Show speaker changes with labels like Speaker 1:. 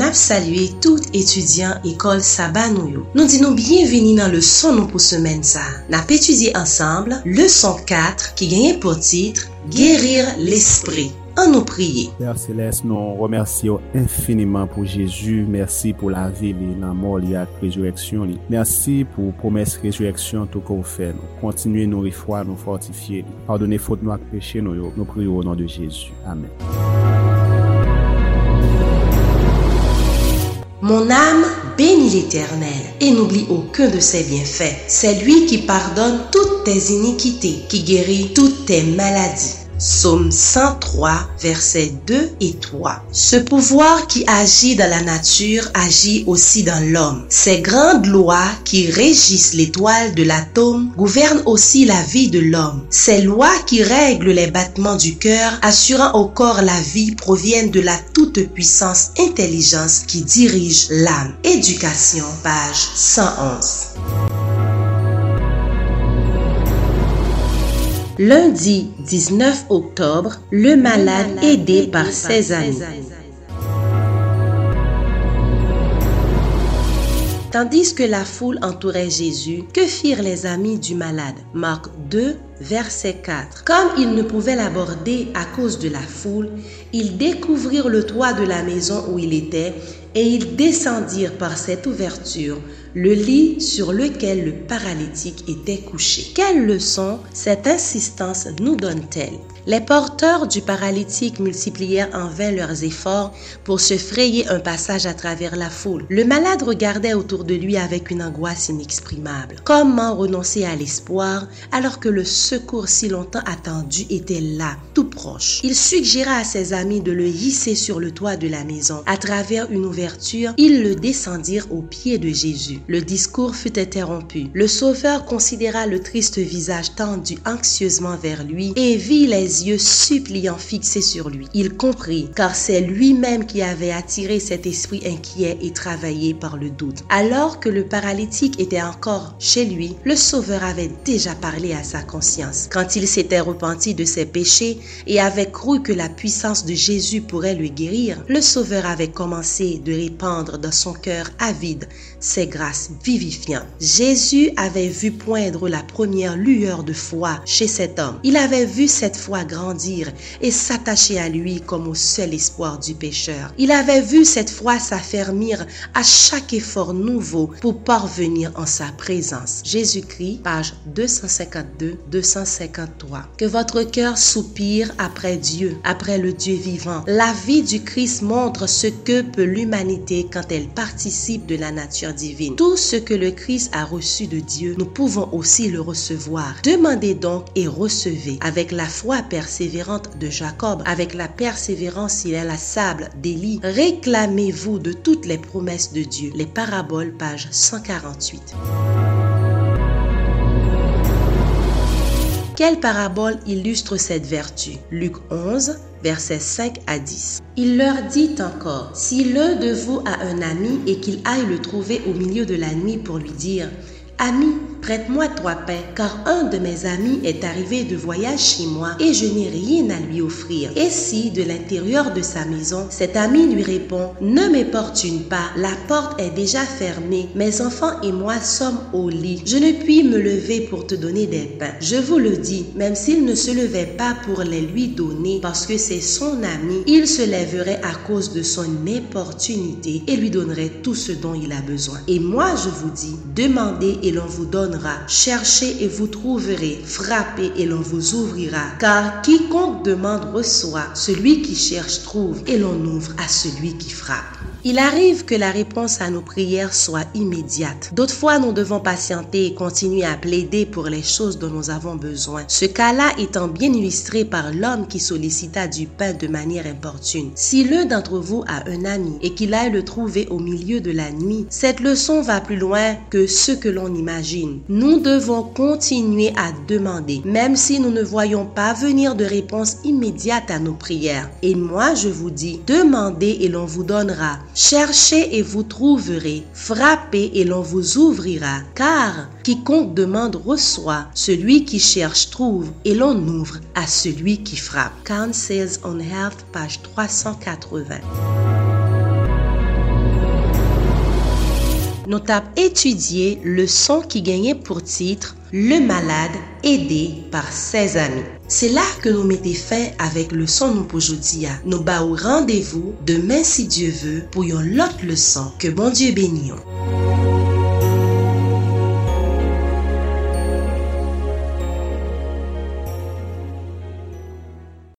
Speaker 1: nap salye tout etudyan ekol Saba nou yo. Nou di nou bienveni nan le son nou pou semen sa. Nap etudye ansamble, leson 4 ki genye pou titre Gerir l'esprit. An nou priye.
Speaker 2: Père Céleste, nou remersiyo infiniment pou Jésus. Mersi pou la vi li nan mor li ak rejureksyon li. Mersi pou promes rejureksyon tou kou fè nou. Kontinuye nou rifwa, nou fortifiye li. Pardonne fote nou ak peche nou yo. Nou priyo ou nan de Jésus. Amen.
Speaker 1: Mon âme bénit l'Éternel et n'oublie aucun de ses bienfaits. C'est lui qui pardonne toutes tes iniquités, qui guérit toutes tes maladies. Psaume 103, versets 2 et 3. Ce pouvoir qui agit dans la nature agit aussi dans l'homme. Ces grandes lois qui régissent l'étoile de l'atome gouvernent aussi la vie de l'homme. Ces lois qui règlent les battements du cœur, assurant au corps la vie, proviennent de la toute-puissance intelligence qui dirige l'âme. Éducation, page 111. Lundi 19 octobre, le malade aidé par ses amis. Tandis que la foule entourait Jésus, que firent les amis du malade? Marc 2, verset 4. Comme ils ne pouvaient l'aborder à cause de la foule, ils découvrirent le toit de la maison où il était et ils descendirent par cette ouverture le lit sur lequel le paralytique était couché. Quelle leçon cette insistance nous donne-t-elle? Les porteurs du paralytique multiplièrent en vain leurs efforts pour se frayer un passage à travers la foule. Le malade regardait autour de lui avec une angoisse inexprimable. Comment renoncer à l'espoir alors que le secours si longtemps attendu était là, tout proche? Il suggéra à ses amis de le hisser sur le toit de la maison. À travers une ouverture, ils le descendirent aux pieds de Jésus. Le discours fut interrompu. Le Sauveur considéra le triste visage tendu anxieusement vers lui et vit les yeux suppliants fixés sur lui. Il comprit, car c'est lui-même qui avait attiré cet esprit inquiet et travaillé par le doute. Alors que le paralytique était encore chez lui, le Sauveur avait déjà parlé à sa conscience. Quand il s'était repenti de ses péchés et avait cru que la puissance de Jésus pourrait le guérir, le Sauveur avait commencé de répandre dans son cœur avide ses grâces vivifiantes. Jésus avait vu poindre la première lueur de foi chez cet homme. Il avait vu cette foi grandir et s'attacher à lui comme au seul espoir du pécheur. Il avait vu cette foi s'affermir à chaque effort nouveau pour parvenir en sa présence. Jésus-Christ, page 252-253. Que votre cœur soupire après Dieu, après le Dieu vivant. La vie du Christ montre ce que peut l'humanité quand elle participe de la nature divine. Tout ce que le Christ a reçu de Dieu, nous pouvons aussi le recevoir. Demandez donc et recevez avec la foi persévérante de Jacob, avec la persévérance sable d'Élie. Réclamez-vous de toutes les promesses de Dieu. Les paraboles, page 148. Quelle parabole illustre cette vertu? Luc 11, versets 5 à 10. Il leur dit encore, si l'un de vous a un ami et qu'il aille le trouver au milieu de la nuit pour lui dire, Ami, prête-moi trois pains, car un de mes amis est arrivé de voyage chez moi et je n'ai rien à lui offrir. Et si, de l'intérieur de sa maison, cet ami lui répond, Ne m'importune pas, la porte est déjà fermée, mes enfants et moi sommes au lit, je ne puis me lever pour te donner des pains. Je vous le dis, même s'il ne se levait pas pour les lui donner, parce que c'est son ami, il se lèverait à cause de son importunité et lui donnerait tout ce dont il a besoin. Et moi, je vous dis, demandez et l'on vous Cherchez et vous trouverez. Frappez et l'on vous ouvrira. Car quiconque demande reçoit. Celui qui cherche trouve et l'on ouvre à celui qui frappe. Il arrive que la réponse à nos prières soit immédiate. D'autres fois, nous devons patienter et continuer à plaider pour les choses dont nous avons besoin. Ce cas-là étant bien illustré par l'homme qui sollicita du pain de manière importune. Si l'un d'entre vous a un ami et qu'il aille le trouver au milieu de la nuit, cette leçon va plus loin que ce que l'on imagine. Nous devons continuer à demander, même si nous ne voyons pas venir de réponse immédiate à nos prières. Et moi, je vous dis, demandez et l'on vous donnera. Cherchez et vous trouverez. Frappez et l'on vous ouvrira. Car quiconque demande reçoit. Celui qui cherche trouve. Et l'on ouvre à celui qui frappe. On Health, page 380. nou tap etudye le son ki genye pou titre Le Malade Ede par Ses Ami. Se la ke nou mette fin avek le son nou poujodi ya. Nou ba ou randevou demen si Diyo ve pou yon lot le son ke bon Diyo benyon.